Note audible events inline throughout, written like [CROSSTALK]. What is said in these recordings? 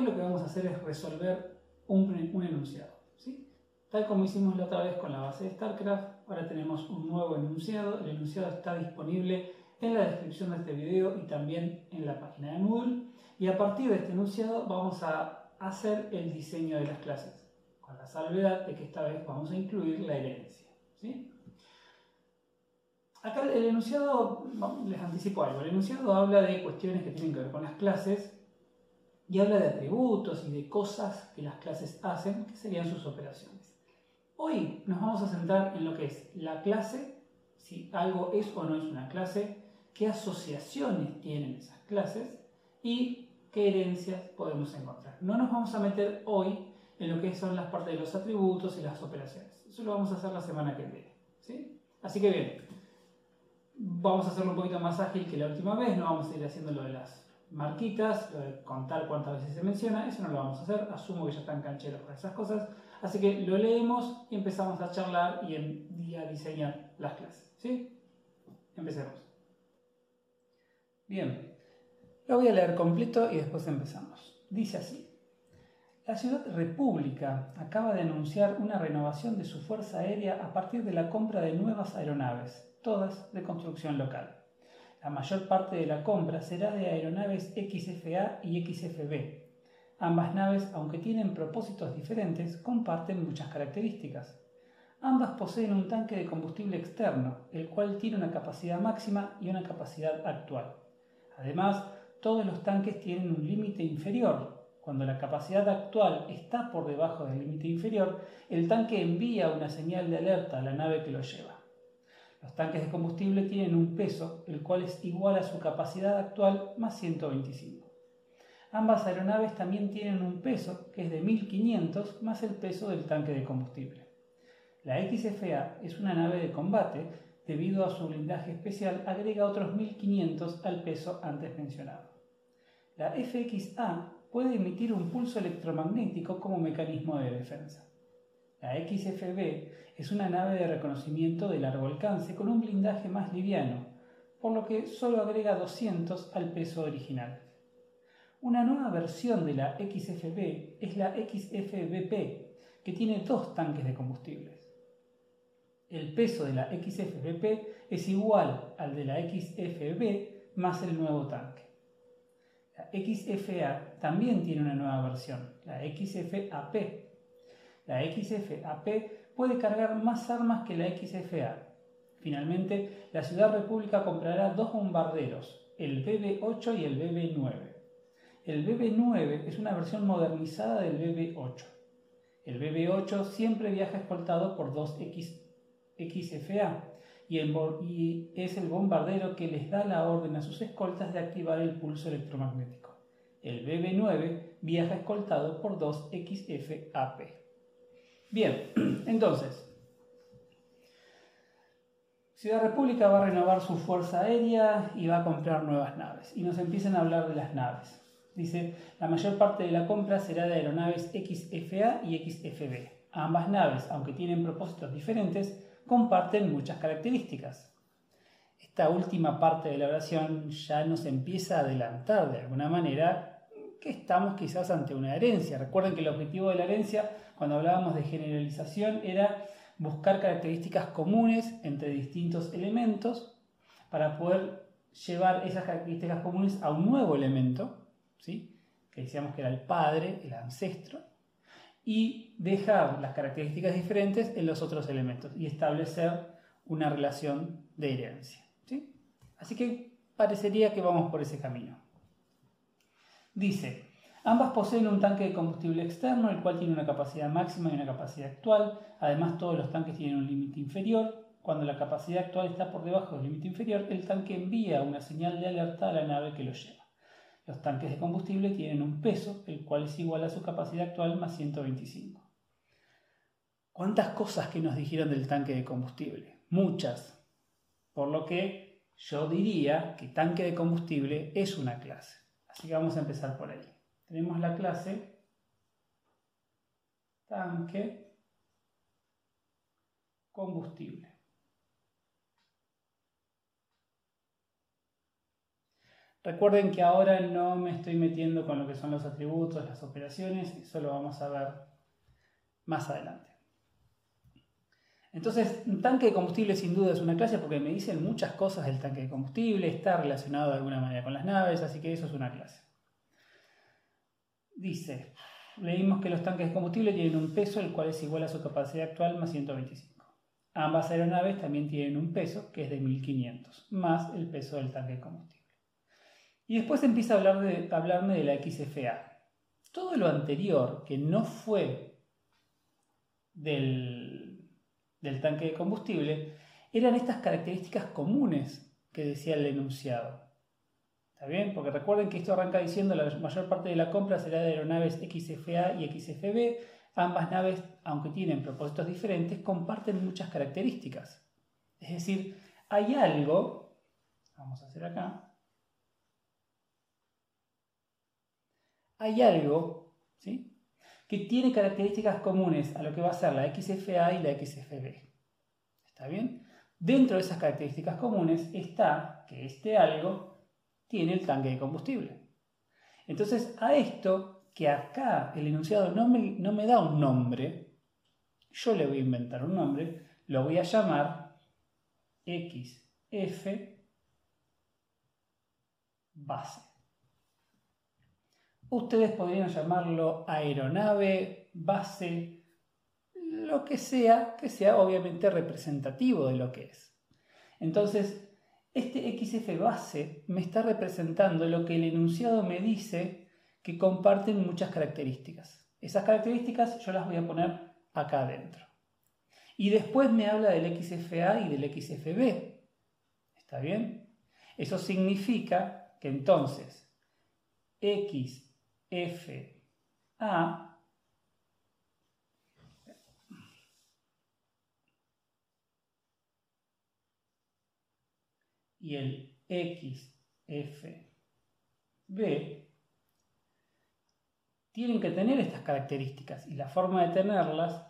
Lo que vamos a hacer es resolver un, enunciado. Tal como hicimos la otra vez con la base de StarCraft, ahora tenemos un nuevo enunciado. El enunciado está disponible en la descripción de este video y también en la página de Moodle. Y a partir de este enunciado vamos a hacer el diseño de las clases, con la salvedad de que esta vez vamos a incluir la herencia. Acá el enunciado, les anticipo algo, el enunciado habla de cuestiones que tienen que ver con las clases y habla de atributos y de cosas que las clases hacen, que serían sus operaciones. Hoy nos vamos a centrar en lo que es la clase, si algo es o no es una clase, qué asociaciones tienen esas clases y qué herencias podemos encontrar. No nos vamos a meter hoy en lo que son las partes de los atributos y las operaciones. Eso lo vamos a hacer la semana que viene. ¿sí? Así que bien, vamos a hacerlo un poquito más ágil que la última vez, no vamos a ir haciendo lo de las marquitas, de contar cuántas veces se menciona, eso no lo vamos a hacer, asumo que ya están cancheros con esas cosas, así que lo leemos y empezamos a charlar y a diseñar las clases. ¿sí? Empecemos. Bien, lo voy a leer completo y después empezamos. Dice así. La ciudad República acaba de anunciar una renovación de su fuerza aérea a partir de la compra de nuevas aeronaves, todas de construcción local. La mayor parte de la compra será de aeronaves XFA y XFB. Ambas naves, aunque tienen propósitos diferentes, comparten muchas características. Ambas poseen un tanque de combustible externo, el cual tiene una capacidad máxima y una capacidad actual. Además, todos los tanques tienen un límite inferior. Cuando la capacidad actual está por debajo del límite inferior, el tanque envía una señal de alerta a la nave que lo lleva. Los tanques de combustible tienen un peso, el cual es igual a su capacidad actual más 125. Ambas aeronaves también tienen un peso, que es de 1500 más el peso del tanque de combustible. La XFA es una nave de combate debido a su blindaje especial, agrega otros 1500 al peso antes mencionado. La FXA puede emitir un pulso electromagnético como mecanismo de defensa. La XFB es una nave de reconocimiento de largo alcance con un blindaje más liviano, por lo que solo agrega 200 al peso original. Una nueva versión de la XFB es la XFBP, que tiene dos tanques de combustibles. El peso de la XFBP es igual al de la XFB más el nuevo tanque. La XFA también tiene una nueva versión, la XFAP. La XFAP puede cargar más armas que la XFA. Finalmente, la Ciudad República comprará dos bombarderos, el BB-8 y el BB-9. El BB-9 es una versión modernizada del BB-8. El BB-8 siempre viaja escoltado por dos X XFA y, es el bombardero que les da la orden a sus escoltas de activar el pulso electromagnético. El BB-9 viaja escoltado por dos XFAP. Bien, [CLEARS THROAT] entonces, Ciudad República va a renovar su fuerza aérea y va a comprar nuevas naves. Y nos empiezan a hablar de las naves. Dice, la mayor parte de la compra será de aeronaves XFA y XFB. Ambas naves, aunque tienen propósitos diferentes, comparten muchas características. Esta última parte de la oración ya nos empieza a adelantar de alguna manera que estamos quizás ante una herencia. Recuerden que el objetivo de la herencia, cuando hablábamos de generalización, era buscar características comunes entre distintos elementos para poder llevar esas características comunes a un nuevo elemento, ¿sí? que decíamos que era el padre, el ancestro, y dejar las características diferentes en los otros elementos y establecer una relación de herencia. ¿sí? Así que parecería que vamos por ese camino. Dice, ambas poseen un tanque de combustible externo, el cual tiene una capacidad máxima y una capacidad actual. Además, todos los tanques tienen un límite inferior. Cuando la capacidad actual está por debajo del límite inferior, el tanque envía una señal de alerta a la nave que lo lleva. Los tanques de combustible tienen un peso, el cual es igual a su capacidad actual más 125. ¿Cuántas cosas que nos dijeron del tanque de combustible? Muchas. Por lo que yo diría que tanque de combustible es una clase. Así que vamos a empezar por ahí. Tenemos la clase tanque combustible. Recuerden que ahora no me estoy metiendo con lo que son los atributos, las operaciones, eso lo vamos a ver más adelante. Entonces, un tanque de combustible sin duda es una clase porque me dicen muchas cosas del tanque de combustible, está relacionado de alguna manera con las naves, así que eso es una clase. Dice, leímos que los tanques de combustible tienen un peso el cual es igual a su capacidad actual más 125. Ambas aeronaves también tienen un peso que es de 1500, más el peso del tanque de combustible. Y después empieza a, de, hablarme de la XFA. Todo lo anterior que no fue del, del tanque de combustible eran estas características comunes que decía el enunciado. ¿Está bien? Porque recuerden que esto arranca diciendo la mayor parte de la compra será de aeronaves XFA y XFB. Ambas naves, aunque tienen propósitos diferentes, comparten muchas características. Es decir, hay algo, vamos a hacer acá, hay algo ¿sí? Que tiene características comunes a lo que va a ser la XFA y la XFB. ¿Está bien? Dentro de esas características comunes está que este algo tiene el tanque de combustible. Entonces, a esto, que acá el enunciado no me, no me da un nombre, yo le voy a inventar un nombre, lo voy a llamar XF base. Ustedes podrían llamarlo aeronave, base, lo que sea, que sea obviamente representativo de lo que es. Entonces, este XF base me está representando lo que el enunciado me dice que comparten muchas características. Esas características yo las voy a poner acá adentro. Y después me habla del XFA y del XFB. ¿Está bien? Eso significa que entonces XFA y el XFB tienen que tener estas características y la forma de tenerlas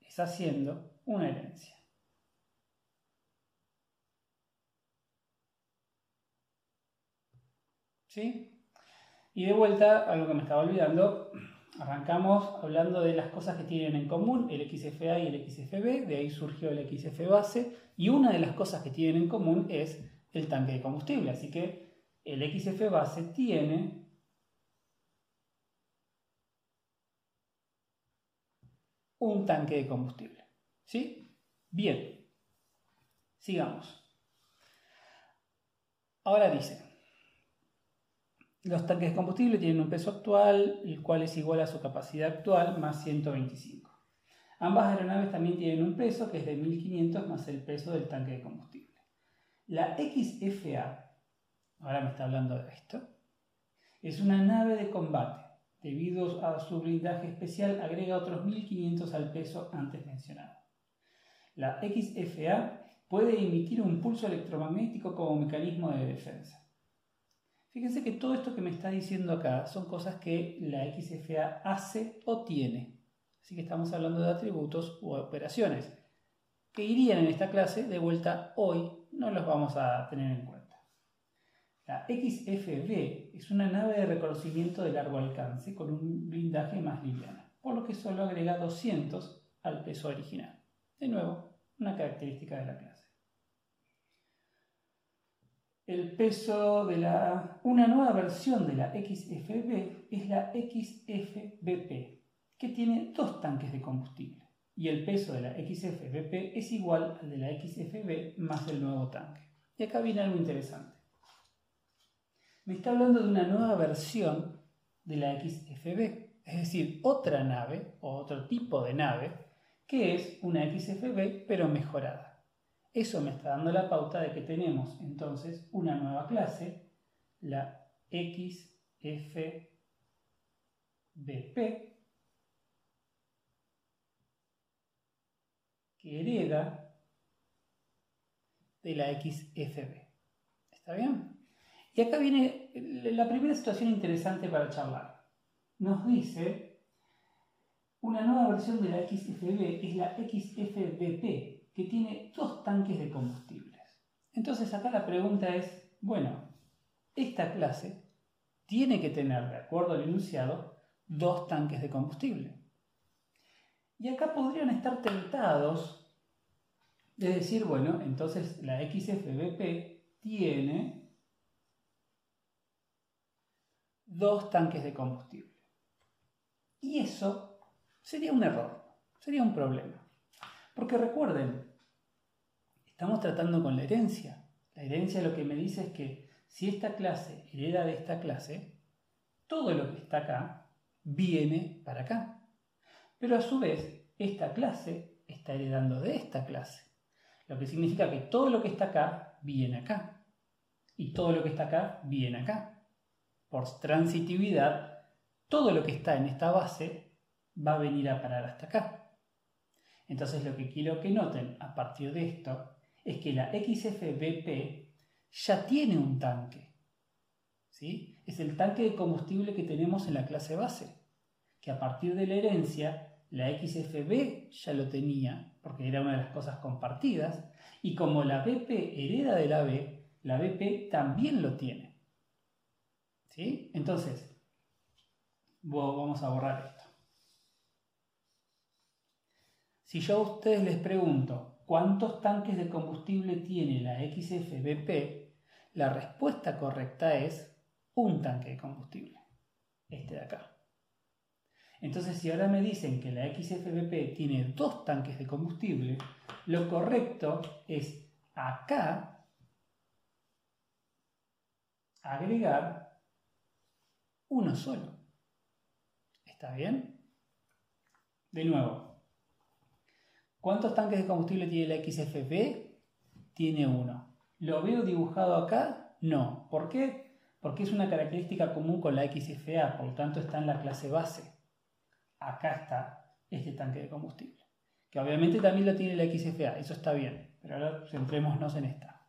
es haciendo una herencia. ¿Sí? Y de vuelta, algo que me estaba olvidando, Arrancamos hablando de las cosas que tienen en común el XFA y el XFB, de ahí surgió el XF base, y una de las cosas que tienen en común es el tanque de combustible. Así que el XF base tiene un tanque de combustible. ¿Sí? Bien. Sigamos. Ahora dice, los tanques de combustible tienen un peso actual, el cual es igual a su capacidad actual más 125. Ambas aeronaves también tienen un peso que es de 1500 más el peso del tanque de combustible. La XFA, ahora me está hablando de esto, es una nave de combate. Debido a su blindaje especial, agrega otros 1500 al peso antes mencionado. La XFA puede emitir un pulso electromagnético como mecanismo de defensa. Fíjense que todo esto que me está diciendo acá son cosas que la XFA hace o tiene. Así que estamos hablando de atributos u operaciones que irían en esta clase, de vuelta hoy no los vamos a tener en cuenta. La XFB es una nave de reconocimiento de largo alcance con un blindaje más liviano, por lo que solo agrega 200 al peso original. De nuevo, una característica de la clase el peso de la... Una nueva versión de la XFB es la XFBP, que tiene dos tanques de combustible. Y el peso de la XFBP es igual al de la XFB más el nuevo tanque. Y acá viene algo interesante. Me está hablando de una nueva versión de la XFB, es decir, otra nave o otro tipo de nave que es una XFB pero mejorada. Eso me está dando la pauta de que tenemos entonces una nueva clase, la XFBP, que hereda de la XFB. ¿Está bien? Y acá viene la primera situación interesante para charlar. Nos dice, una nueva versión de la XFB es la XFBP, que tiene dos tanques de combustibles. Entonces acá la pregunta es, bueno, esta clase tiene que tener, de acuerdo al enunciado, dos tanques de combustible. Y acá podrían estar tentados de decir, bueno, entonces la XFBP tiene dos tanques de combustible. Y eso sería un error, sería un problema. Porque recuerden, estamos tratando con la herencia. La herencia lo que me dice es que si esta clase hereda de esta clase, todo lo que está acá viene para acá. Pero a su vez, esta clase está heredando de esta clase. Lo que significa que todo lo que está acá viene acá. Y todo lo que está acá viene acá. Por transitividad, todo lo que está en esta base va a venir a parar hasta acá. Entonces lo que quiero que noten a partir de esto es que la XFBP ya tiene un tanque. ¿sí? Es el tanque de combustible que tenemos en la clase base, que a partir de la herencia la XFB ya lo tenía, porque era una de las cosas compartidas, y como la BP hereda de la B, la BP también lo tiene. ¿Sí? Entonces, vamos a borrar esto. Si yo a ustedes les pregunto cuántos tanques de combustible tiene la XFBP, la respuesta correcta es un tanque de combustible, este de acá. Entonces, si ahora me dicen que la XFBP tiene dos tanques de combustible, lo correcto es acá agregar uno solo. ¿Está bien? De nuevo, ¿cuántos tanques de combustible tiene la XFB? Tiene uno. ¿Lo veo dibujado acá? No. ¿Por qué? Porque es una característica común con la XFA, por lo tanto está en la clase base acá está este tanque de combustible. Que obviamente también lo tiene la XFA, eso está bien, pero ahora centrémonos en esta.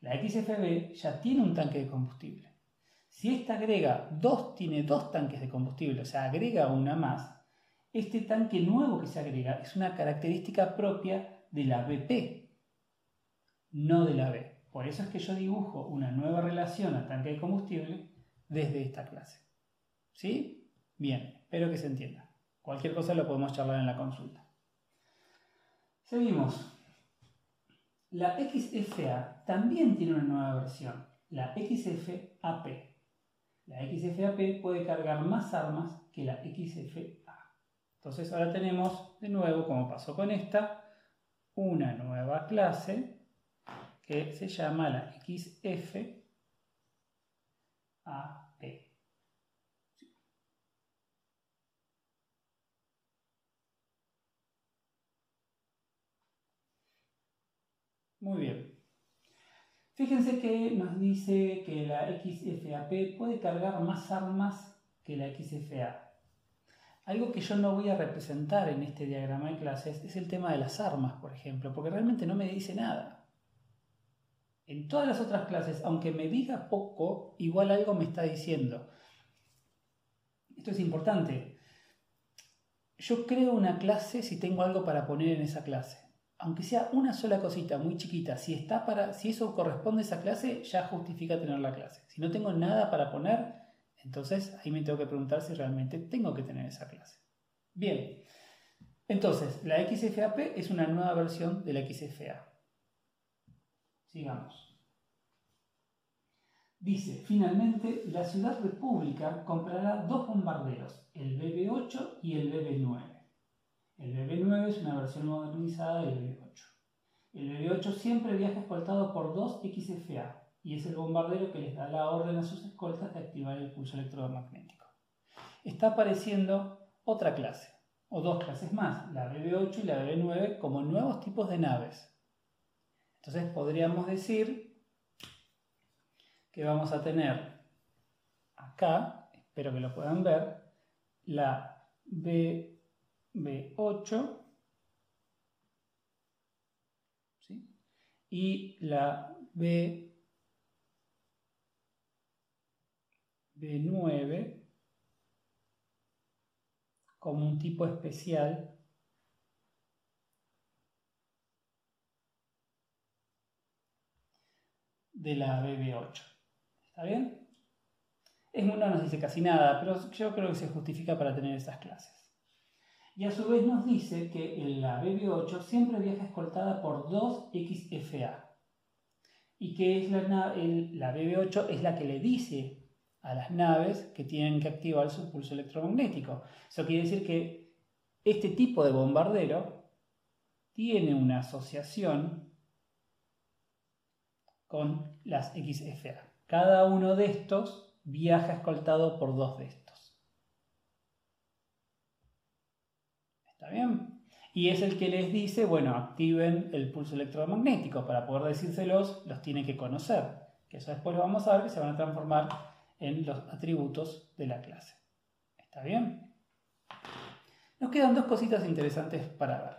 La XFB ya tiene un tanque de combustible. Si esta agrega dos, tiene dos tanques de combustible, o sea, agrega una más, este tanque nuevo que se agrega es una característica propia de la BP, no de la B. Por eso es que yo dibujo una nueva relación a tanque de combustible desde esta clase. ¿Sí? Bien, espero que se entienda. Cualquier cosa lo podemos charlar en la consulta. Seguimos. La XFA también tiene una nueva versión, la XFAP. La XFAP puede cargar más armas que la XFA. Entonces ahora tenemos de nuevo, como pasó con esta, una nueva clase que se llama la XFAP. Muy bien. Fíjense que nos dice que la XFAP puede cargar más armas que la XFA. Algo que yo no voy a representar en este diagrama de clases es el tema de las armas, por ejemplo, porque realmente no me dice nada. En todas las otras clases, aunque me diga poco, igual algo me está diciendo. Esto es importante. Yo creo una clase si tengo algo para poner en esa clase aunque sea una sola cosita muy chiquita, si, está para, si eso corresponde a esa clase, ya justifica tener la clase. Si no tengo nada para poner, entonces ahí me tengo que preguntar si realmente tengo que tener esa clase. Bien, entonces la XFAP es una nueva versión de la XFA. Sigamos. Dice, finalmente, la Ciudad República comprará dos bombarderos, el BB-8 y el BB-9. El BB9 es una versión modernizada del BB8. El BB8 siempre viaja escoltado por dos XFA y es el bombardero que les da la orden a sus escoltas de activar el pulso electromagnético. Está apareciendo otra clase, o dos clases más, la BB8 y la BB9, como nuevos tipos de naves. Entonces podríamos decir que vamos a tener acá, espero que lo puedan ver, la B B8 y la B, B9 como un tipo especial de la BB8. ¿Está bien? Es, no nos dice casi nada, pero yo creo que se justifica para tener esas clases. Y a su vez nos dice que la BB8 siempre viaja escoltada por 2 XFA. Y que es la BB8 es la que le dice a las naves que tienen que activar su pulso electromagnético. Eso quiere decir que este tipo de bombardero tiene una asociación con las XFA. Cada uno de estos viaja escoltado por dos de estos. ¿Está bien? Y es el que les dice, bueno, activen el pulso electromagnético. Para poder decírselos, los tiene que conocer. Que eso después lo vamos a ver que se van a transformar en los atributos de la clase. ¿Está bien? Nos quedan dos cositas interesantes para ver.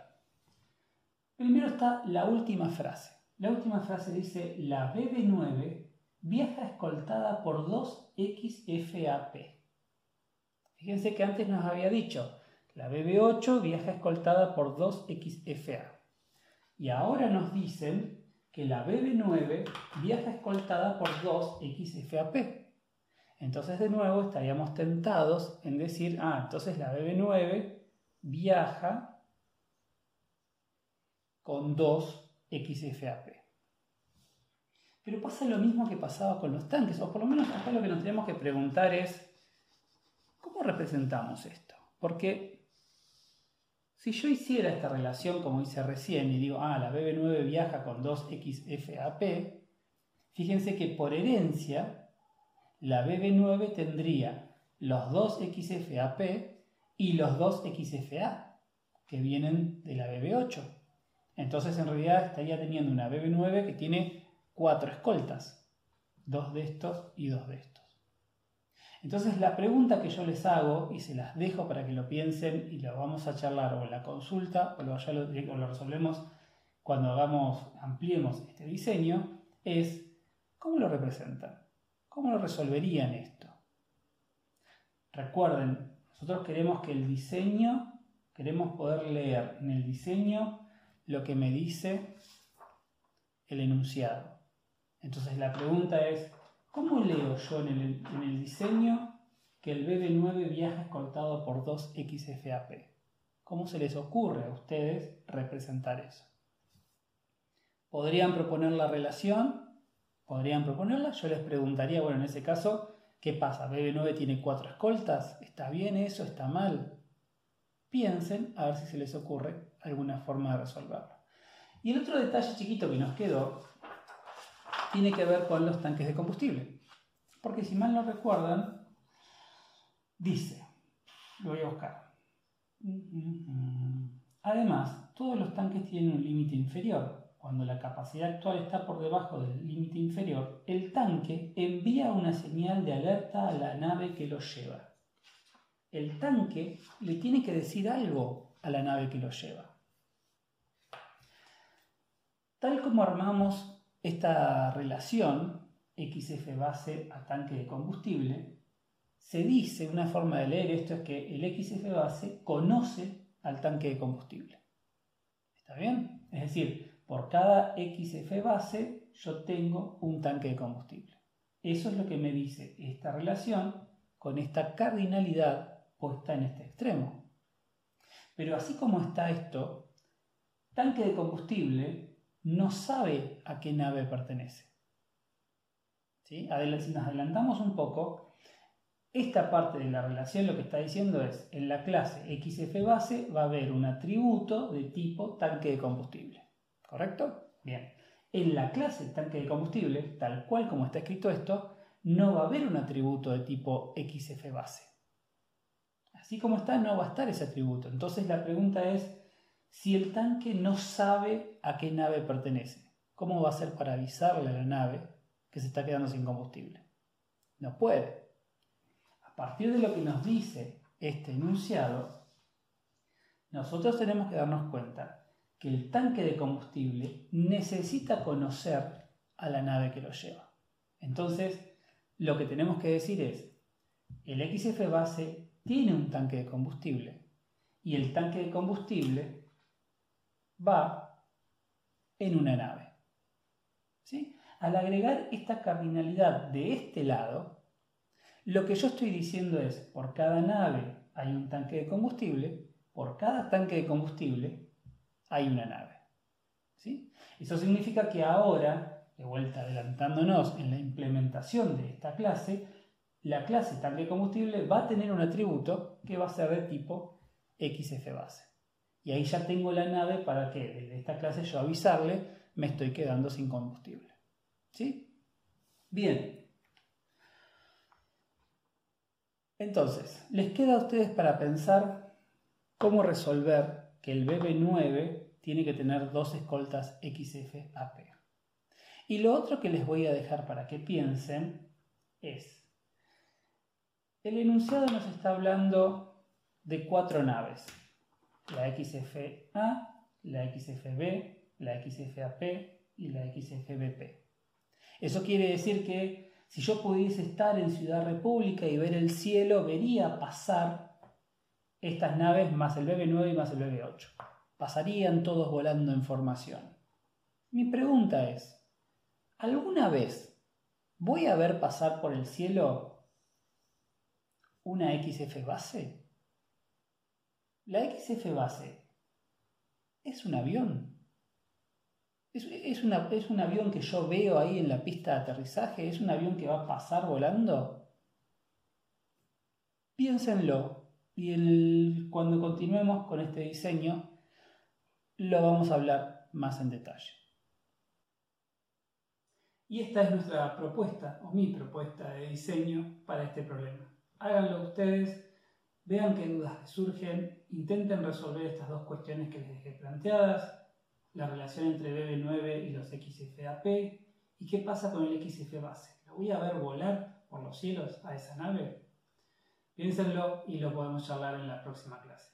Primero está la última frase. La última frase dice, la BB9 viaja escoltada por 2 XFAP. Fíjense que antes nos había dicho, la BB8 viaja escoltada por 2 XFA. Y ahora nos dicen que la BB9 viaja escoltada por 2 XFAP. Entonces de nuevo estaríamos tentados en decir, ah, entonces la BB9 viaja con 2 XFAP. Pero pasa lo mismo que pasaba con los tanques, o por lo menos acá lo que nos tenemos que preguntar es, ¿cómo representamos esto? Porque si yo hiciera esta relación como hice recién y digo, ah, la BB9 viaja con 2 XFAP, fíjense que por herencia la BB9 tendría los 2 XFAP y los 2 XFA que vienen de la BB8. Entonces en realidad estaría teniendo una BB9 que tiene cuatro escoltas, dos de estos y dos de estos. Entonces la pregunta que yo les hago, y se las dejo para que lo piensen y lo vamos a charlar o en la consulta o lo, lo resolvemos cuando hagamos, ampliemos este diseño, es ¿cómo lo representan? ¿Cómo lo resolverían esto? Recuerden, nosotros queremos que el diseño, queremos poder leer en el diseño lo que me dice el enunciado. Entonces la pregunta es, ¿cómo leo yo en el, diseño que el BB9 viaja escoltado por 2 XFAP? ¿Cómo se les ocurre a ustedes representar eso? ¿Podrían proponer la relación? ¿Podrían proponerla? Yo les preguntaría, bueno, en ese caso, ¿qué pasa? ¿BB9 tiene cuatro escoltas? ¿Está bien eso? ¿Está mal? piensen a ver si se les ocurre alguna forma de resolverlo. Y el otro detalle chiquito que nos quedó tiene que ver con los tanques de combustible. Porque si mal no recuerdan, dice, lo voy a buscar. Además, todos los tanques tienen un límite inferior. Cuando la capacidad actual está por debajo del límite inferior, el tanque envía una señal de alerta a la nave que lo lleva el tanque le tiene que decir algo a la nave que lo lleva. Tal como armamos esta relación XF base a tanque de combustible, se dice, una forma de leer esto es que el XF base conoce al tanque de combustible. ¿Está bien? Es decir, por cada XF base yo tengo un tanque de combustible. Eso es lo que me dice esta relación con esta cardinalidad está en este extremo. Pero así como está esto, tanque de combustible no sabe a qué nave pertenece. ¿Sí? Si nos adelantamos un poco, esta parte de la relación lo que está diciendo es, en la clase XF base va a haber un atributo de tipo tanque de combustible. ¿Correcto? Bien. En la clase tanque de combustible, tal cual como está escrito esto, no va a haber un atributo de tipo XF base. Así como está, no va a estar ese atributo. Entonces la pregunta es, si el tanque no sabe a qué nave pertenece, ¿cómo va a ser para avisarle a la nave que se está quedando sin combustible? No puede. A partir de lo que nos dice este enunciado, nosotros tenemos que darnos cuenta que el tanque de combustible necesita conocer a la nave que lo lleva. Entonces, lo que tenemos que decir es, el XF base tiene un tanque de combustible y el tanque de combustible va en una nave. ¿Sí? Al agregar esta cardinalidad de este lado, lo que yo estoy diciendo es, por cada nave hay un tanque de combustible, por cada tanque de combustible hay una nave. ¿Sí? Eso significa que ahora, de vuelta adelantándonos en la implementación de esta clase, la clase tanque combustible va a tener un atributo que va a ser de tipo XF base. Y ahí ya tengo la nave para que desde esta clase yo avisarle me estoy quedando sin combustible. ¿Sí? Bien. Entonces, les queda a ustedes para pensar cómo resolver que el BB9 tiene que tener dos escoltas XF-AP. Y lo otro que les voy a dejar para que piensen es, el enunciado nos está hablando de cuatro naves la XFA, la XFB, la XFAP y la XFBP. Eso quiere decir que si yo pudiese estar en Ciudad República y ver el cielo, vería pasar estas naves más el BB9 y más el BB8. Pasarían todos volando en formación. Mi pregunta es, ¿alguna vez voy a ver pasar por el cielo una XF base? La XF base es un avión. Es, un avión que yo veo ahí en la pista de aterrizaje. Es un avión que va a pasar volando. Piénsenlo y cuando continuemos con este diseño lo vamos a hablar más en detalle. Y esta es nuestra propuesta, o mi propuesta de diseño para este problema. Háganlo ustedes vean qué dudas surgen, intenten resolver estas dos cuestiones que les dejé planteadas, la relación entre BB9 y los XFAP y qué pasa con el XF base. ¿Lo voy a ver volar por los cielos a esa nave? Piénsenlo y lo podemos charlar en la próxima clase.